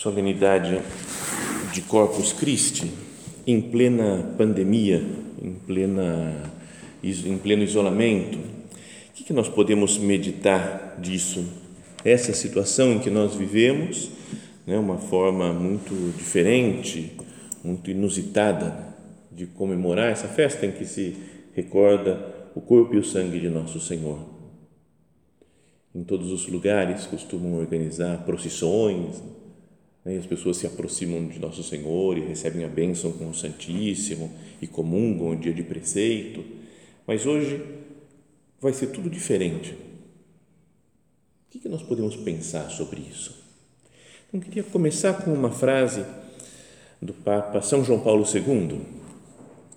solenidade de Corpus Christi, em plena pandemia, em, plena, em pleno isolamento, o que, que nós podemos meditar disso? Essa situação em que nós vivemos, né, uma forma muito diferente, muito inusitada de comemorar essa festa em que se recorda o corpo e o sangue de nosso Senhor. Em todos os lugares costumam organizar procissões, né? As pessoas se aproximam de Nosso Senhor e recebem a bênção com o Santíssimo e comungam o dia de preceito. Mas hoje vai ser tudo diferente. O que nós podemos pensar sobre isso? Então, queria começar com uma frase do Papa São João Paulo II,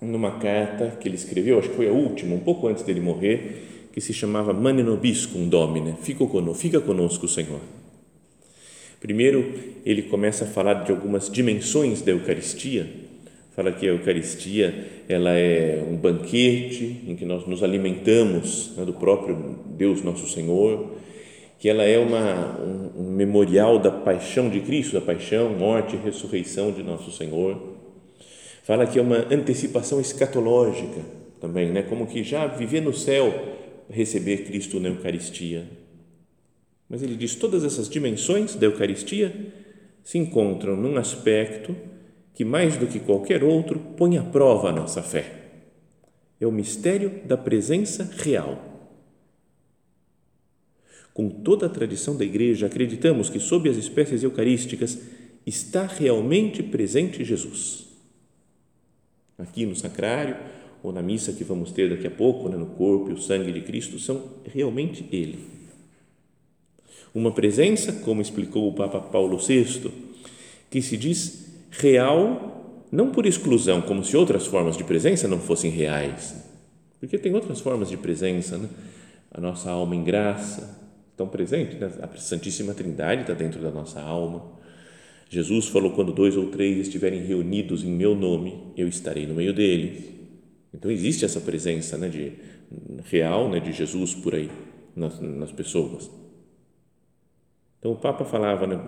numa carta que ele escreveu, acho que foi a última, um pouco antes dele morrer, que se chamava Mane Nobiscum Domine, fica conosco, fica conosco, Senhor. Primeiro, ele começa a falar de algumas dimensões da Eucaristia. Fala que a Eucaristia ela é um banquete em que nós nos alimentamos né, do próprio Deus nosso Senhor, que ela é uma, um, um memorial da paixão de Cristo, da paixão, morte e ressurreição de nosso Senhor. Fala que é uma antecipação escatológica também, né, como que já viver no céu, receber Cristo na Eucaristia mas ele diz: todas essas dimensões da Eucaristia se encontram num aspecto que, mais do que qualquer outro, põe à prova a nossa fé. É o mistério da presença real. Com toda a tradição da Igreja, acreditamos que, sob as espécies eucarísticas, está realmente presente Jesus. Aqui no sacrário, ou na missa que vamos ter daqui a pouco, né, no corpo e o sangue de Cristo, são realmente Ele uma presença, como explicou o Papa Paulo VI, que se diz real não por exclusão, como se outras formas de presença não fossem reais, porque tem outras formas de presença, né? a nossa alma em graça, tão presente, né? a Santíssima Trindade está dentro da nossa alma. Jesus falou: quando dois ou três estiverem reunidos em meu nome, eu estarei no meio deles. Então existe essa presença né, de, real né, de Jesus por aí nas, nas pessoas. Então o Papa falava, né,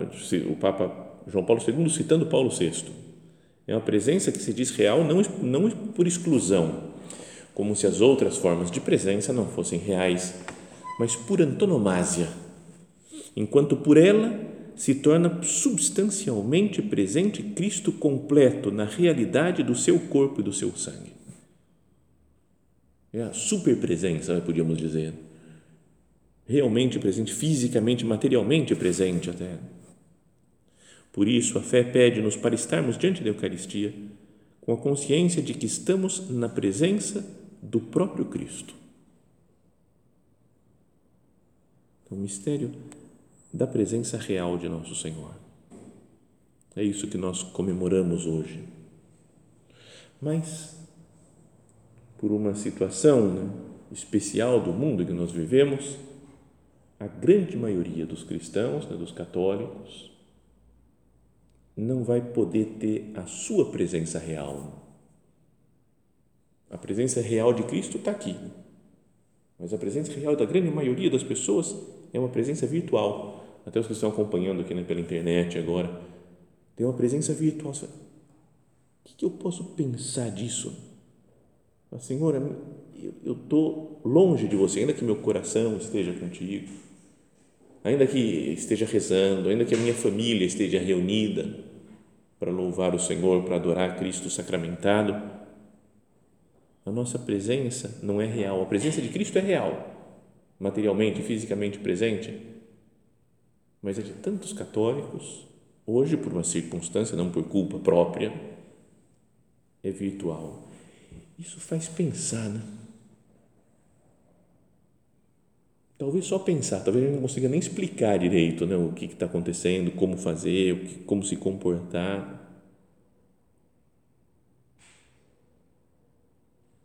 o Papa João Paulo II citando Paulo VI, é uma presença que se diz real não, não por exclusão, como se as outras formas de presença não fossem reais, mas por antonomasia, enquanto por ela se torna substancialmente presente Cristo completo na realidade do seu corpo e do seu sangue. É a superpresença, podíamos dizer realmente presente, fisicamente, materialmente presente até. Por isso, a fé pede-nos para estarmos diante da Eucaristia com a consciência de que estamos na presença do próprio Cristo. O mistério da presença real de nosso Senhor. É isso que nós comemoramos hoje. Mas, por uma situação né, especial do mundo que nós vivemos, a grande maioria dos cristãos, né, dos católicos, não vai poder ter a sua presença real. A presença real de Cristo está aqui, mas a presença real da grande maioria das pessoas é uma presença virtual. Até os que estão acompanhando aqui né, pela internet agora, tem uma presença virtual. o que eu posso pensar disso? Senhor, eu estou longe de você, ainda que meu coração esteja contigo ainda que esteja rezando, ainda que a minha família esteja reunida para louvar o Senhor, para adorar Cristo sacramentado, a nossa presença não é real. A presença de Cristo é real, materialmente, fisicamente presente, mas é de tantos católicos, hoje por uma circunstância, não por culpa própria, é virtual. Isso faz pensar, né? Talvez só pensar, talvez a gente não consiga nem explicar direito né, o que está acontecendo, como fazer, o que, como se comportar.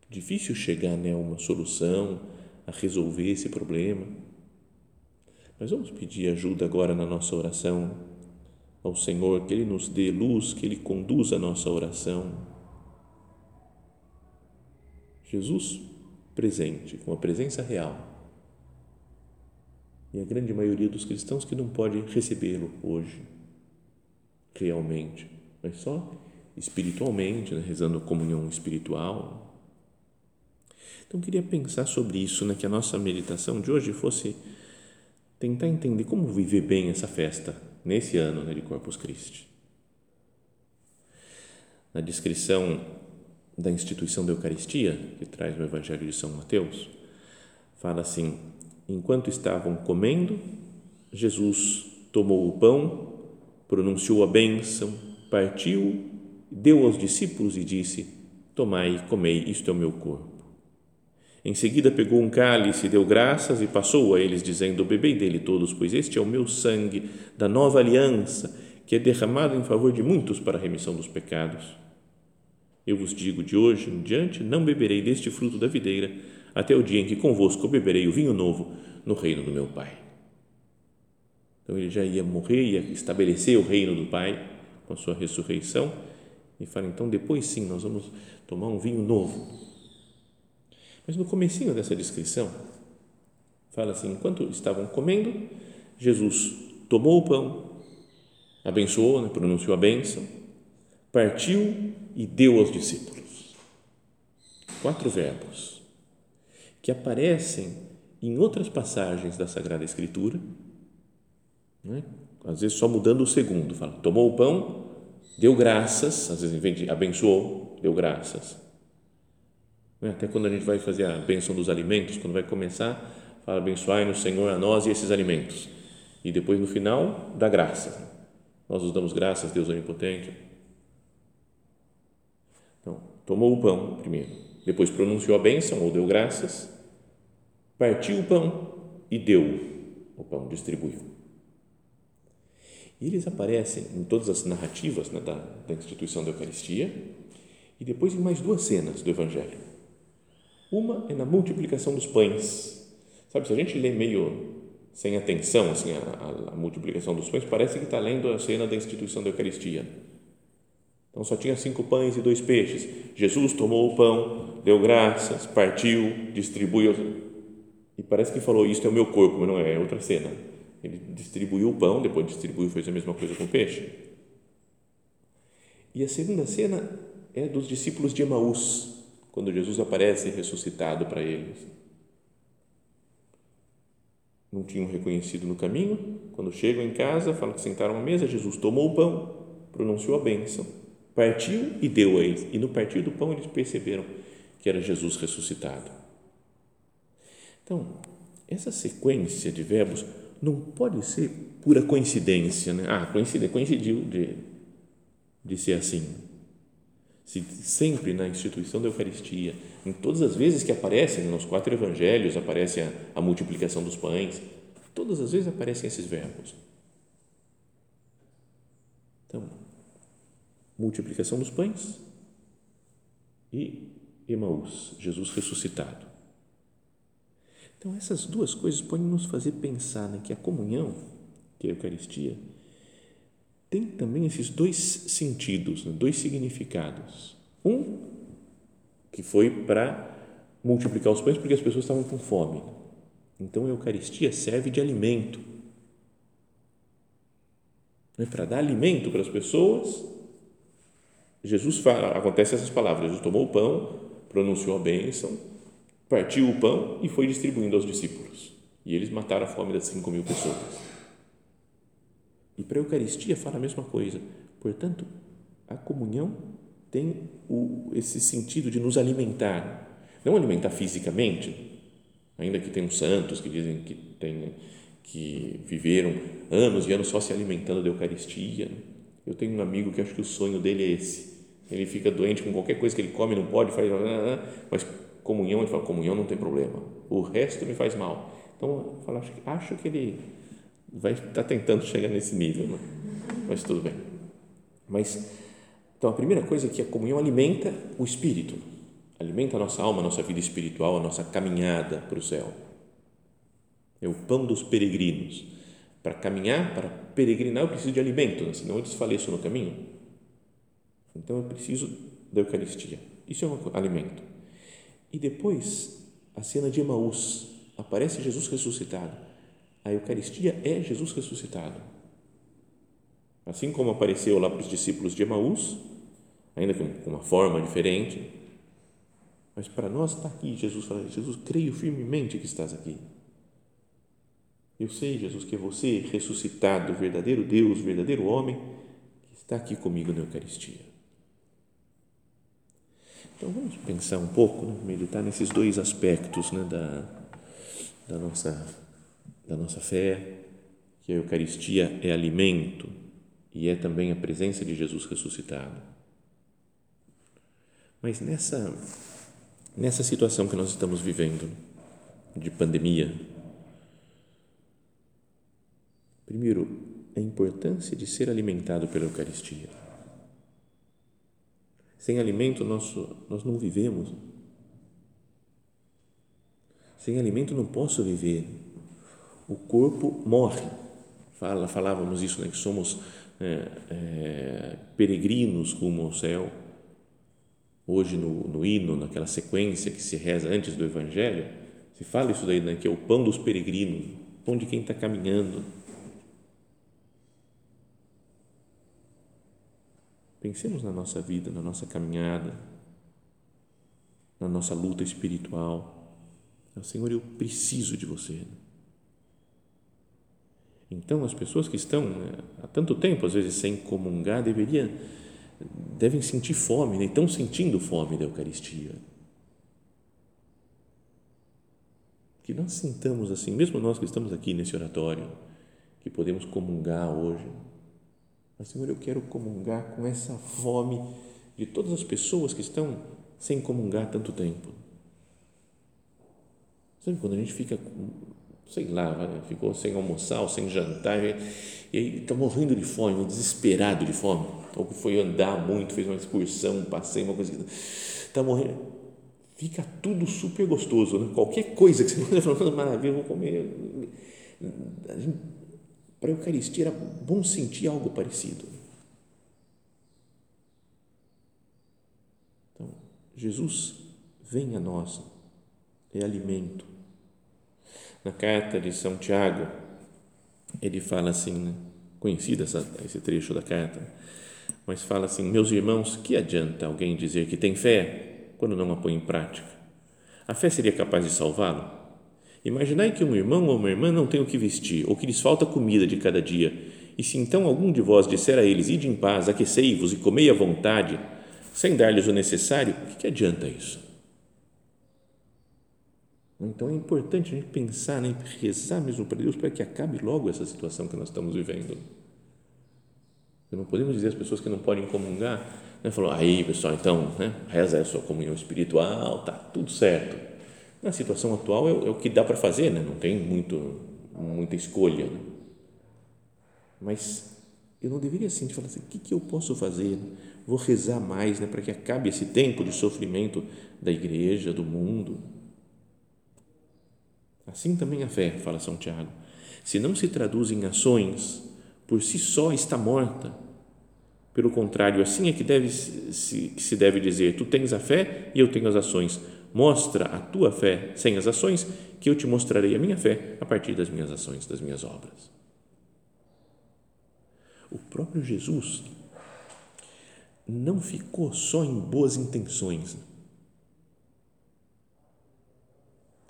Difícil chegar né, a uma solução, a resolver esse problema. Mas vamos pedir ajuda agora na nossa oração ao Senhor, que Ele nos dê luz, que Ele conduza a nossa oração. Jesus presente, com a presença real. E a grande maioria dos cristãos que não pode recebê-lo hoje, realmente, mas só espiritualmente, né, rezando comunhão espiritual, então, queria pensar sobre isso, né? que a nossa meditação de hoje fosse tentar entender como viver bem essa festa nesse ano né, de Corpus Christi. Na descrição da instituição da Eucaristia, que traz o Evangelho de São Mateus, fala assim: enquanto estavam comendo, Jesus tomou o pão, pronunciou a bênção, partiu, deu aos discípulos e disse: Tomai e comei, isto é o meu corpo. Em seguida pegou um cálice, deu graças e passou a eles, dizendo: Bebei dele todos, pois este é o meu sangue da nova aliança, que é derramado em favor de muitos para a remissão dos pecados. Eu vos digo: de hoje em diante não beberei deste fruto da videira, até o dia em que convosco beberei o vinho novo no reino do meu Pai. Então ele já ia morrer, ia estabelecer o reino do Pai com a sua ressurreição e fala: então depois sim nós vamos tomar um vinho novo mas no comecinho dessa descrição, fala assim, enquanto estavam comendo, Jesus tomou o pão, abençoou, né, pronunciou a bênção, partiu e deu aos discípulos. Quatro verbos que aparecem em outras passagens da Sagrada Escritura, né? às vezes só mudando o segundo, fala, tomou o pão, deu graças, às vezes abençoou, deu graças, né? Até quando a gente vai fazer a bênção dos alimentos, quando vai começar, fala abençoai no Senhor a nós e esses alimentos. E depois no final, dá graças. Nós nos damos graças, Deus onipotente. Então, tomou o pão primeiro, depois pronunciou a bênção ou deu graças, partiu o pão e deu o pão, distribuiu. E eles aparecem em todas as narrativas né, da, da instituição da Eucaristia e depois em mais duas cenas do Evangelho. Uma é na multiplicação dos pães. Sabe, se a gente lê meio sem atenção assim, a, a, a multiplicação dos pães, parece que está lendo a cena da instituição da Eucaristia. Então só tinha cinco pães e dois peixes. Jesus tomou o pão, deu graças, partiu, distribuiu. E parece que falou: Isto é o meu corpo, mas não é, é outra cena. Ele distribuiu o pão, depois distribuiu, fez a mesma coisa com o peixe. E a segunda cena é dos discípulos de Emaús, quando Jesus aparece ressuscitado para eles. Não tinham reconhecido no caminho, quando chegam em casa, falam que sentaram à mesa, Jesus tomou o pão, pronunciou a bênção, partiu e deu a eles. E no partir do pão eles perceberam que era Jesus ressuscitado. Então, essa sequência de verbos não pode ser pura coincidência, né? Ah, coincidiu, coincidiu de, de ser assim se sempre na instituição da Eucaristia, em todas as vezes que aparecem nos quatro evangelhos, aparece a, a multiplicação dos pães, todas as vezes aparecem esses verbos. Então, multiplicação dos pães e Emaús, Jesus ressuscitado. Então, essas duas coisas podem nos fazer pensar né, que a comunhão, que é a Eucaristia, tem também esses dois sentidos, né? dois significados. Um, que foi para multiplicar os pães porque as pessoas estavam com fome. Então a Eucaristia serve de alimento. É para dar alimento para as pessoas. Jesus fala, acontece essas palavras: Jesus tomou o pão, pronunciou a bênção, partiu o pão e foi distribuindo aos discípulos. E eles mataram a fome das cinco mil pessoas. E para a Eucaristia fala a mesma coisa. Portanto, a comunhão tem o, esse sentido de nos alimentar. Não alimentar fisicamente, ainda que tenham santos que dizem que tem, que viveram anos e anos só se alimentando da Eucaristia. Eu tenho um amigo que acho que o sonho dele é esse. Ele fica doente com qualquer coisa que ele come, não pode, faz, mas comunhão, ele fala, comunhão não tem problema. O resto me faz mal. Então, eu falo, acho, acho que ele vai estar tá tentando chegar nesse nível, né? mas tudo bem. Mas, então, a primeira coisa é que a comunhão alimenta o espírito, alimenta a nossa alma, a nossa vida espiritual, a nossa caminhada para o céu. É o pão dos peregrinos. Para caminhar, para peregrinar, eu preciso de alimento, né? senão eu desfaleço no caminho. Então, eu preciso da Eucaristia. Isso é um alimento. E depois, a cena de Emaús. Aparece Jesus ressuscitado. A Eucaristia é Jesus ressuscitado. Assim como apareceu lá para os discípulos de Emaús, ainda com uma forma diferente, mas para nós está aqui. Jesus fala: Jesus, creio firmemente que estás aqui. Eu sei, Jesus, que é você, ressuscitado, verdadeiro Deus, verdadeiro homem, que está aqui comigo na Eucaristia. Então vamos pensar um pouco, né? meditar nesses dois aspectos né? da, da, nossa, da nossa fé, que a Eucaristia é alimento e é também a presença de Jesus ressuscitado. Mas nessa, nessa situação que nós estamos vivendo, de pandemia, primeiro, a importância de ser alimentado pela Eucaristia sem alimento nós, nós não vivemos. Sem alimento não posso viver. O corpo morre. Fala, falávamos isso, né, que somos é, é, peregrinos rumo ao céu. Hoje, no, no hino, naquela sequência que se reza antes do Evangelho, se fala isso daí, né, que é o pão dos peregrinos, pão de quem está caminhando Pensemos na nossa vida, na nossa caminhada, na nossa luta espiritual. Senhor, eu preciso de você. Então, as pessoas que estão né, há tanto tempo, às vezes, sem comungar, deveriam, devem sentir fome, né? estão sentindo fome da Eucaristia. Que nós sintamos assim, mesmo nós que estamos aqui nesse oratório, que podemos comungar hoje, mas, Senhor, eu quero comungar com essa fome de todas as pessoas que estão sem comungar tanto tempo. Sabe quando a gente fica, sei lá, ficou sem almoçar ou sem jantar e está morrendo de fome, desesperado de fome, ou foi andar muito, fez uma excursão, passei uma coisa, está morrendo, fica tudo super gostoso, né? qualquer coisa que você falar, maravilha, vou comer. A gente para a Eucaristia era bom sentir algo parecido. Então, Jesus vem a nós, é alimento. Na carta de São Tiago, ele fala assim, né? conhecido essa, esse trecho da carta, mas fala assim: Meus irmãos, que adianta alguém dizer que tem fé quando não a põe em prática? A fé seria capaz de salvá-lo? Imaginai que um irmão ou uma irmã não tem o que vestir, ou que lhes falta comida de cada dia, e se então algum de vós disser a eles, ide em paz, aquecei-vos e comei à vontade, sem dar-lhes o necessário, o que, que adianta isso? Então é importante a gente pensar, né, rezar mesmo para Deus para que acabe logo essa situação que nós estamos vivendo. Não podemos dizer às pessoas que não podem comungar, né, falou, aí pessoal, então, né, reza a sua comunhão espiritual, tá tudo certo na situação atual é, é o que dá para fazer, né? não tem muito, muita escolha. Né? Mas eu não deveria assim falar assim, o que, que eu posso fazer? Vou rezar mais né, para que acabe esse tempo de sofrimento da igreja, do mundo. Assim também a fé, fala São Tiago. Se não se traduz em ações, por si só está morta. Pelo contrário, assim é que, deve, se, se deve dizer: tu tens a fé e eu tenho as ações Mostra a tua fé sem as ações, que eu te mostrarei a minha fé a partir das minhas ações, das minhas obras. O próprio Jesus não ficou só em boas intenções,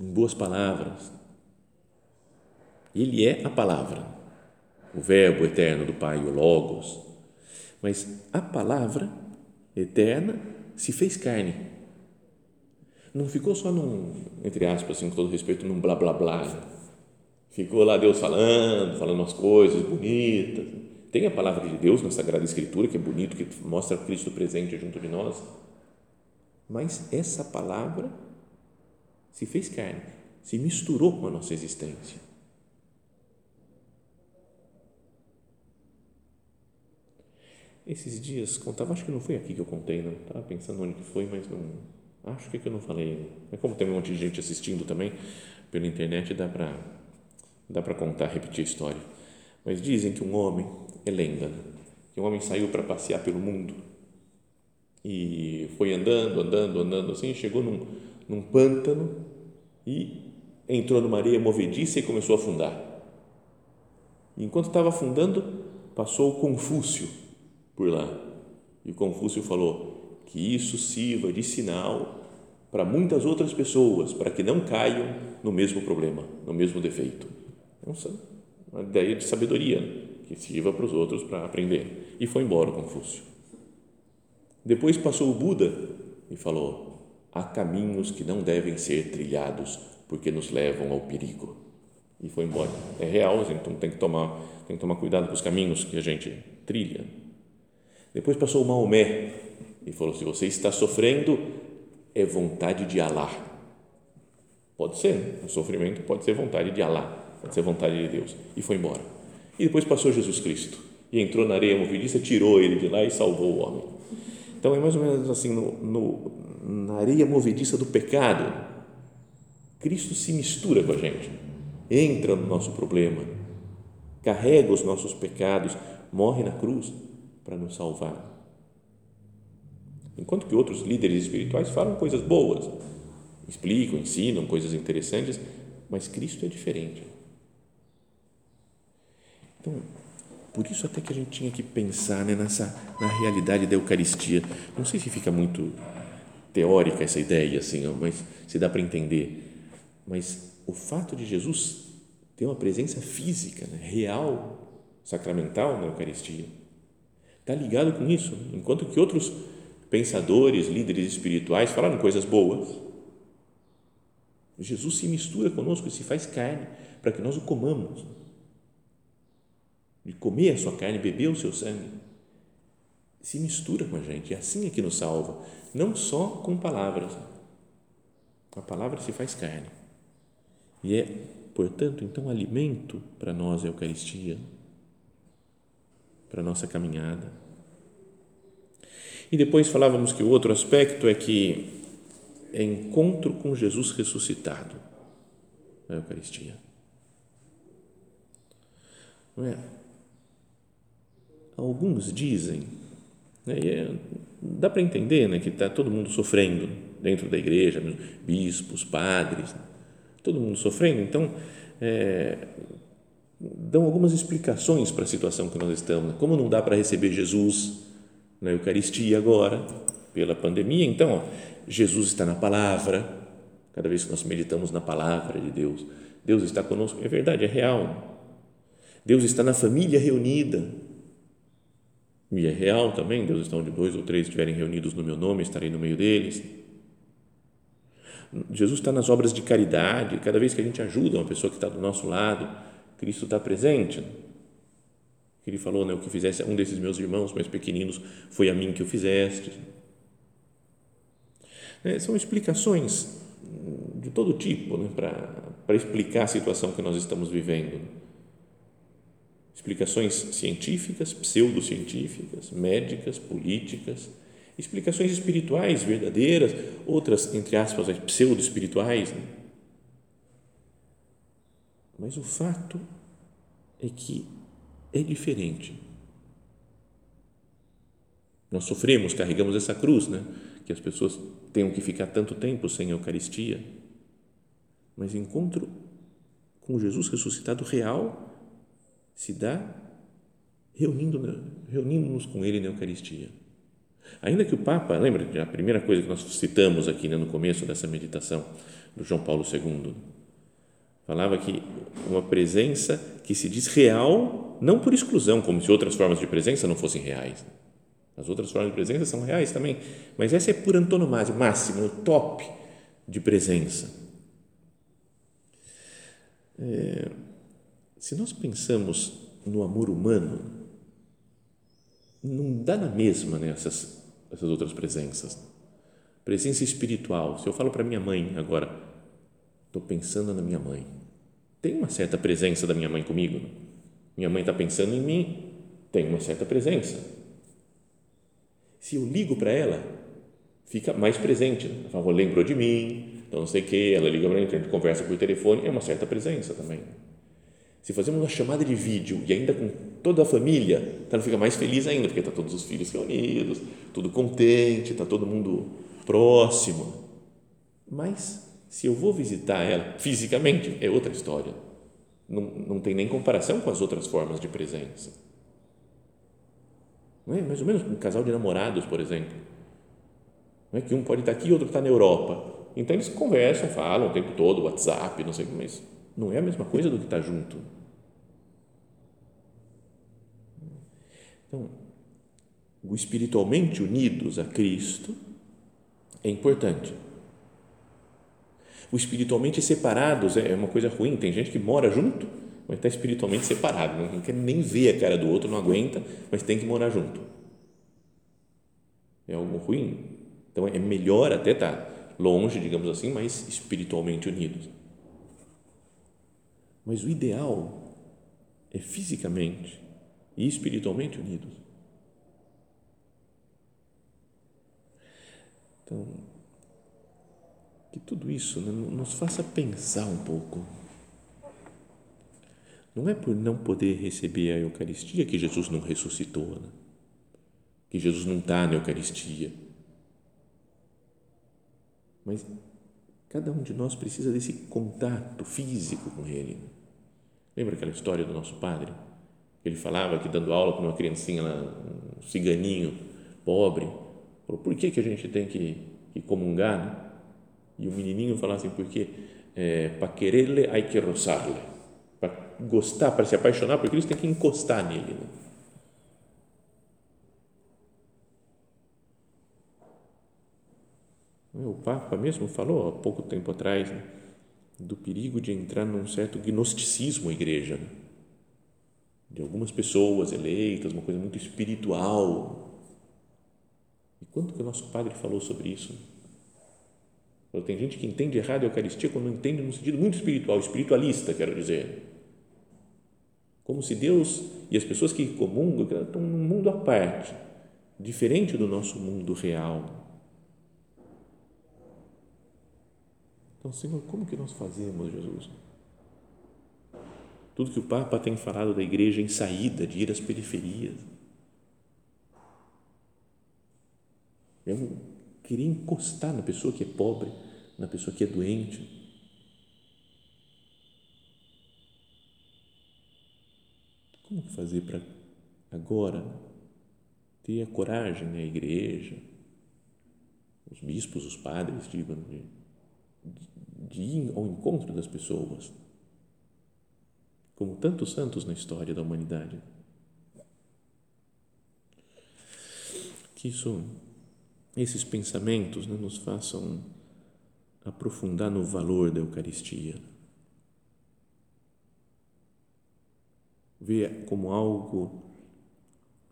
em boas palavras. Ele é a palavra, o Verbo eterno do Pai, o Logos. Mas a palavra eterna se fez carne não ficou só num, entre aspas, assim, com todo respeito, num blá blá blá. Ficou lá Deus falando, falando as coisas bonitas. Tem a palavra de Deus na Sagrada Escritura, que é bonito, que mostra Cristo presente junto de nós. Mas essa palavra se fez carne, se misturou com a nossa existência. Esses dias, contava, acho que não foi aqui que eu contei, não. Estava pensando onde que foi, mas não, acho que, é que eu não falei. Mas como tem um monte de gente assistindo também pela internet, dá para dá para contar, repetir a história. Mas dizem que um homem, é lenda, né? que um homem saiu para passear pelo mundo e foi andando, andando, andando assim, chegou num, num pântano e entrou numa areia movediça e começou a afundar. Enquanto estava afundando, passou o Confúcio por lá. E o Confúcio falou que isso sirva de sinal para muitas outras pessoas, para que não caiam no mesmo problema, no mesmo defeito. É uma ideia de sabedoria né? que sirva para os outros para aprender. E foi embora Confúcio. Depois passou o Buda e falou: há caminhos que não devem ser trilhados porque nos levam ao perigo. E foi embora. É real, então tem que tomar, tem que tomar cuidado com os caminhos que a gente trilha. Depois passou o Maomé e falou: se você está sofrendo, é vontade de Alá. Pode ser, né? o sofrimento pode ser vontade de Alá, pode ser vontade de Deus. E foi embora. E depois passou Jesus Cristo e entrou na areia movediça, tirou ele de lá e salvou o homem. Então é mais ou menos assim, no, no, na areia movediça do pecado, Cristo se mistura com a gente, entra no nosso problema, carrega os nossos pecados, morre na cruz para nos salvar. Enquanto que outros líderes espirituais falam coisas boas, explicam, ensinam coisas interessantes, mas Cristo é diferente. Então, por isso até que a gente tinha que pensar né, nessa na realidade da Eucaristia. Não sei se fica muito teórica essa ideia assim, mas se dá para entender. Mas o fato de Jesus ter uma presença física, né, real, sacramental na Eucaristia, está ligado com isso. Enquanto que outros pensadores, líderes espirituais falaram coisas boas, Jesus se mistura conosco e se faz carne para que nós o comamos de comer a sua carne, beber o seu sangue, se mistura com a gente. É assim é que nos salva, não só com palavras. A palavra se faz carne. E é, portanto, então, alimento para nós a Eucaristia, para a nossa caminhada. E depois falávamos que o outro aspecto é que é encontro com Jesus ressuscitado, a Eucaristia. Não é? Alguns dizem, né, é, dá para entender né, que está todo mundo sofrendo dentro da igreja, bispos, padres, todo mundo sofrendo, então é, dão algumas explicações para a situação que nós estamos. Né? Como não dá para receber Jesus na Eucaristia agora, pela pandemia, então ó, Jesus está na palavra, cada vez que nós meditamos na palavra de Deus, Deus está conosco, é verdade, é real. Deus está na família reunida, e é real também, Deus está onde dois ou três estiverem reunidos no meu nome, estarei no meio deles. Jesus está nas obras de caridade, cada vez que a gente ajuda uma pessoa que está do nosso lado, Cristo está presente. Ele falou, né, o que fizesse a um desses meus irmãos mais pequeninos, foi a mim que o fizeste. É, são explicações de todo tipo né, para explicar a situação que nós estamos vivendo explicações científicas, pseudocientíficas, médicas, políticas, explicações espirituais verdadeiras, outras, entre aspas, pseudo-espirituais. Né? Mas o fato é que é diferente. Nós sofremos, carregamos essa cruz, né? que as pessoas tenham que ficar tanto tempo sem Eucaristia. Mas encontro com Jesus ressuscitado real se dá reunindo-nos reunindo com Ele na Eucaristia. Ainda que o Papa, lembra a primeira coisa que nós citamos aqui né, no começo dessa meditação do João Paulo II, falava que uma presença que se diz real, não por exclusão, como se outras formas de presença não fossem reais. As outras formas de presença são reais também, mas essa é por antonomasia, máximo, top de presença. É, se nós pensamos no amor humano, não dá na mesma né, essas, outras presenças. Presença espiritual. Se eu falo para minha mãe agora, estou pensando na minha mãe, tem uma certa presença da minha mãe comigo. Né? Minha mãe está pensando em mim, tem uma certa presença. Se eu ligo para ela, fica mais presente. Ela fala, lembrou de mim, então não sei o que, ela liga para mim, a gente conversa por telefone, é uma certa presença também. Se fazemos uma chamada de vídeo e ainda com toda a família, ela fica mais feliz ainda, porque está todos os filhos reunidos, tudo contente, está todo mundo próximo. Mas se eu vou visitar ela fisicamente, é outra história. Não, não tem nem comparação com as outras formas de presença. Não é? Mais ou menos um casal de namorados, por exemplo. Não é que um pode estar aqui e outro está na Europa. Então eles conversam, falam o tempo todo, WhatsApp, não sei como, mas não é a mesma coisa do que estar junto. Então, o espiritualmente unidos a Cristo é importante. O espiritualmente separados é uma coisa ruim. Tem gente que mora junto, mas está espiritualmente separado, não quer nem ver a cara do outro, não aguenta, mas tem que morar junto. É algo ruim. Então é melhor até estar longe, digamos assim, mas espiritualmente unidos. Mas o ideal é fisicamente e espiritualmente unidos. Então, que tudo isso né, nos faça pensar um pouco. Não é por não poder receber a Eucaristia que Jesus não ressuscitou, né? que Jesus não está na Eucaristia. Mas cada um de nós precisa desse contato físico com Ele. Lembra aquela história do nosso padre? Ele falava que dando aula para uma criancinha, um ciganinho pobre, falou, por que, que a gente tem que, que comungar? Né? E o menininho falava assim, porque é, para quererle hay que rozarle. Para gostar, para se apaixonar por Cristo, tem que encostar nele. Né? O Papa mesmo falou há pouco tempo atrás né, do perigo de entrar num certo gnosticismo à igreja, né? de algumas pessoas eleitas, uma coisa muito espiritual. E quanto que o nosso padre falou sobre isso? Tem gente que entende errado a Eucaristia quando não entende no sentido muito espiritual, espiritualista, quero dizer. Como se Deus e as pessoas que comungam estão num mundo à parte, diferente do nosso mundo real Então, Senhor, como que nós fazemos, Jesus? Tudo que o Papa tem falado da igreja em saída, de ir às periferias. Eu queria encostar na pessoa que é pobre, na pessoa que é doente. Como fazer para agora ter a coragem na igreja, os bispos, os padres, digam, de de ir ao encontro das pessoas, como tantos santos na história da humanidade. Que isso, esses pensamentos né, nos façam aprofundar no valor da Eucaristia. Ver como algo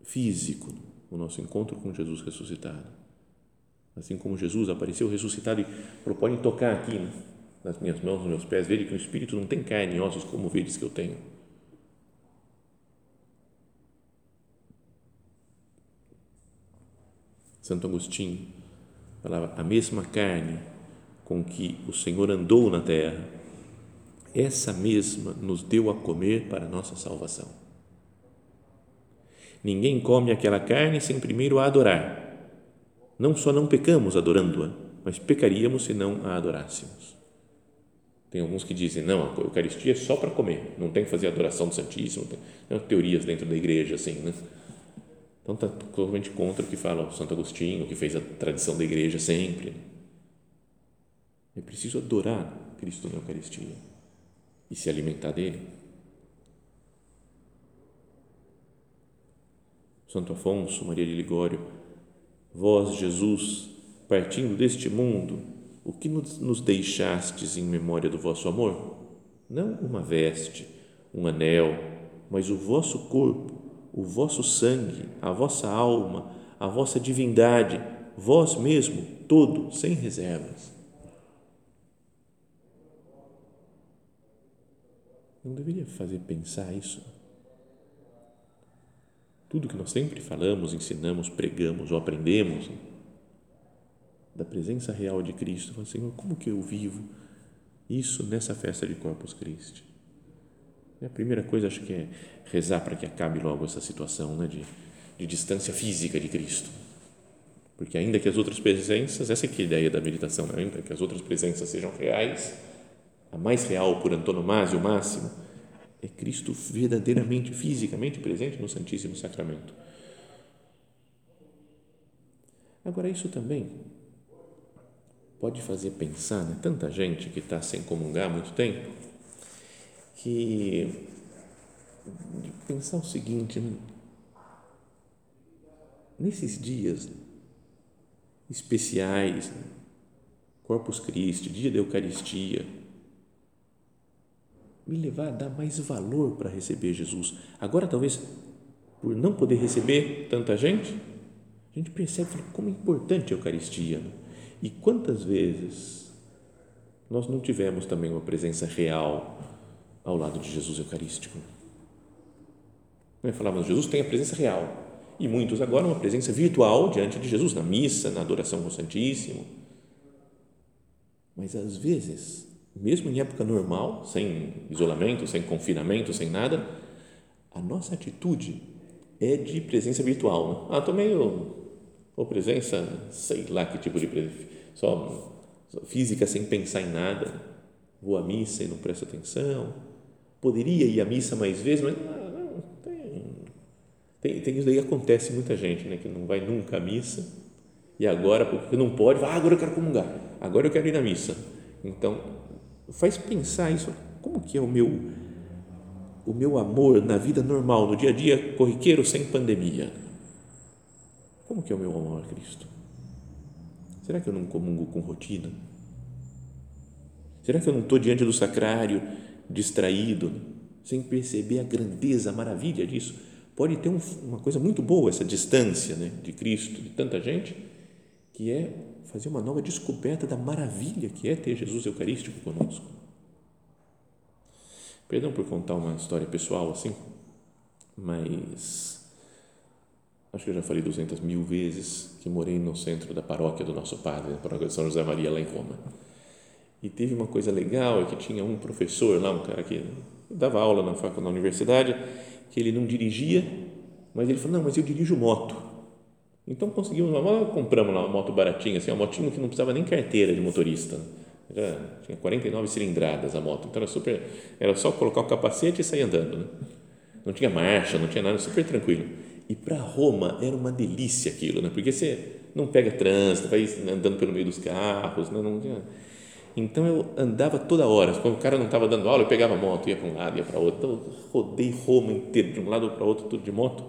físico o nosso encontro com Jesus ressuscitado. Assim como Jesus apareceu ressuscitado e propõe tocar aqui, né? nas minhas mãos, nos meus pés, veja que o espírito não tem carne e ossos como vedes que eu tenho. Santo Agostinho falava: a mesma carne com que o Senhor andou na terra, essa mesma nos deu a comer para a nossa salvação. Ninguém come aquela carne sem primeiro a adorar. Não só não pecamos adorando-a, mas pecaríamos se não a adorássemos. Tem alguns que dizem, não, a Eucaristia é só para comer, não tem que fazer adoração do Santíssimo. Tem, tem teorias dentro da igreja assim, né? Então, está totalmente contra o que fala o Santo Agostinho, que fez a tradição da igreja sempre. É preciso adorar Cristo na Eucaristia e se alimentar dele. Santo Afonso, Maria de Ligório, vós, Jesus, partindo deste mundo, o que nos deixastes em memória do vosso amor? Não uma veste, um anel, mas o vosso corpo, o vosso sangue, a vossa alma, a vossa divindade, vós mesmo, todo, sem reservas. Não deveria fazer pensar isso? Tudo que nós sempre falamos, ensinamos, pregamos ou aprendemos da presença real de Cristo, Senhor, como que eu vivo isso nessa festa de Corpus Christi? A primeira coisa acho que é rezar para que acabe logo essa situação né, de, de distância física de Cristo. Porque ainda que as outras presenças, essa é que é a ideia da meditação, né? ainda que as outras presenças sejam reais, a mais real por antonomasia, o máximo, é Cristo verdadeiramente, fisicamente presente no Santíssimo Sacramento. Agora, isso também pode fazer pensar, né? tanta gente que está sem comungar há muito tempo, que pensar o seguinte, nesses dias especiais, Corpus Christi, dia da Eucaristia, me levar a dar mais valor para receber Jesus. Agora, talvez, por não poder receber tanta gente, a gente percebe como é importante a Eucaristia. E quantas vezes nós não tivemos também uma presença real ao lado de Jesus Eucarístico? Falávamos, Jesus tem a presença real. E muitos agora uma presença virtual diante de Jesus, na missa, na adoração ao Santíssimo. Mas às vezes mesmo em época normal, sem isolamento, sem confinamento, sem nada, a nossa atitude é de presença virtual. Né? Ah, estou meio. ou presença, sei lá que tipo de presença, só, só física, sem pensar em nada. Vou à missa e não presto atenção. Poderia ir à missa mais vezes, mas ah, não, tem, tem, tem isso daí acontece muita gente, né, que não vai nunca à missa e agora, porque não pode, ah, agora eu quero comungar, agora eu quero ir na missa. Então, faz pensar isso, como que é o meu o meu amor na vida normal, no dia a dia corriqueiro sem pandemia? Como que é o meu amor a Cristo? Será que eu não comungo com rotina? Será que eu não estou diante do sacrário distraído, sem perceber a grandeza, a maravilha disso? Pode ter um, uma coisa muito boa essa distância né, de Cristo, de tanta gente, que é fazer uma nova descoberta da maravilha que é ter Jesus Eucarístico conosco. Perdão por contar uma história pessoal assim, mas acho que eu já falei 200 mil vezes que morei no centro da paróquia do nosso padre, na paróquia de São José Maria, lá em Roma. E teve uma coisa legal, é que tinha um professor lá, um cara que dava aula na, na universidade, que ele não dirigia, mas ele falou, não, mas eu dirijo moto. Então conseguimos uma moto, compramos uma moto baratinha, assim, uma motinha que não precisava nem carteira de motorista. Já tinha 49 cilindradas a moto, então era super, era só colocar o capacete e sair andando, né? Não tinha marcha, não tinha nada, super tranquilo. E para Roma era uma delícia aquilo, né? Porque você não pega trânsito, vai andando pelo meio dos carros, né? não tinha. Então eu andava toda hora. Quando o cara não estava dando aula, eu pegava a moto, ia para um lado, ia para outro. Então eu rodei Roma inteiro, de um lado para outro, tudo de moto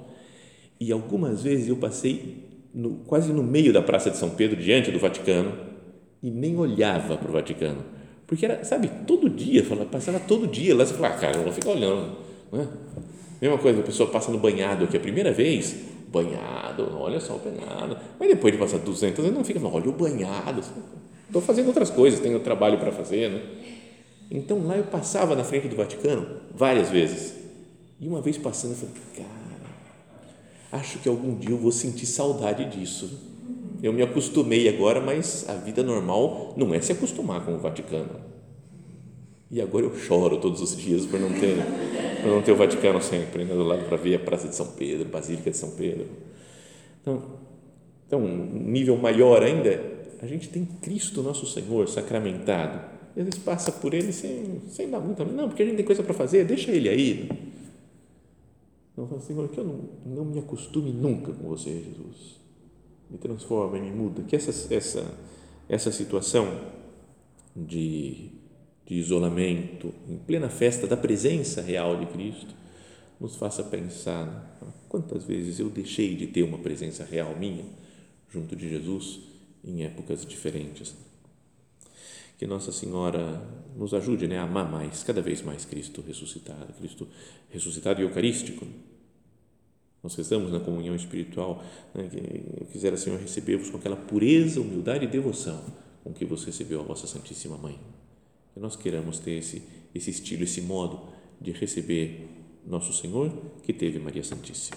e algumas vezes eu passei no, quase no meio da Praça de São Pedro, diante do Vaticano, e nem olhava para o Vaticano. Porque era, sabe, todo dia, passava todo dia lá, você fala, ah, cara, eu vou ficar olhando. Não é? Mesma coisa, a pessoa passa no banhado aqui a primeira vez, banhado, olha só o banhado. Mas depois de passar 200 vezes, não fica, olha o banhado. Estou fazendo outras coisas, tenho trabalho para fazer. Né? Então lá eu passava na frente do Vaticano várias vezes. E uma vez passando, eu falei, cara, acho que algum dia eu vou sentir saudade disso. Eu me acostumei agora, mas a vida normal não é se acostumar com o Vaticano. E agora eu choro todos os dias por não ter, por não ter o Vaticano sempre, né, do lado para ver a Praça de São Pedro, Basílica de São Pedro. Então, então, um nível maior ainda, a gente tem Cristo nosso Senhor sacramentado. E às vezes passa por ele sem, sem dar muita. Não, porque a gente tem coisa para fazer, deixa ele aí. Então, falo, Senhor, que eu não, não me acostume nunca com você, Jesus. Me transforma, me muda. Que essa, essa, essa situação de, de isolamento, em plena festa da presença real de Cristo, nos faça pensar né? quantas vezes eu deixei de ter uma presença real minha junto de Jesus em épocas diferentes. que Nossa Senhora nos ajude né, a amar mais, cada vez mais Cristo ressuscitado, Cristo ressuscitado e eucarístico. Nós rezamos na comunhão espiritual, né, que eu quisera, Senhor, receber-vos com aquela pureza, humildade e devoção com que você recebeu a vossa Santíssima Mãe. Que nós queiramos ter esse, esse estilo, esse modo de receber nosso Senhor que teve Maria Santíssima.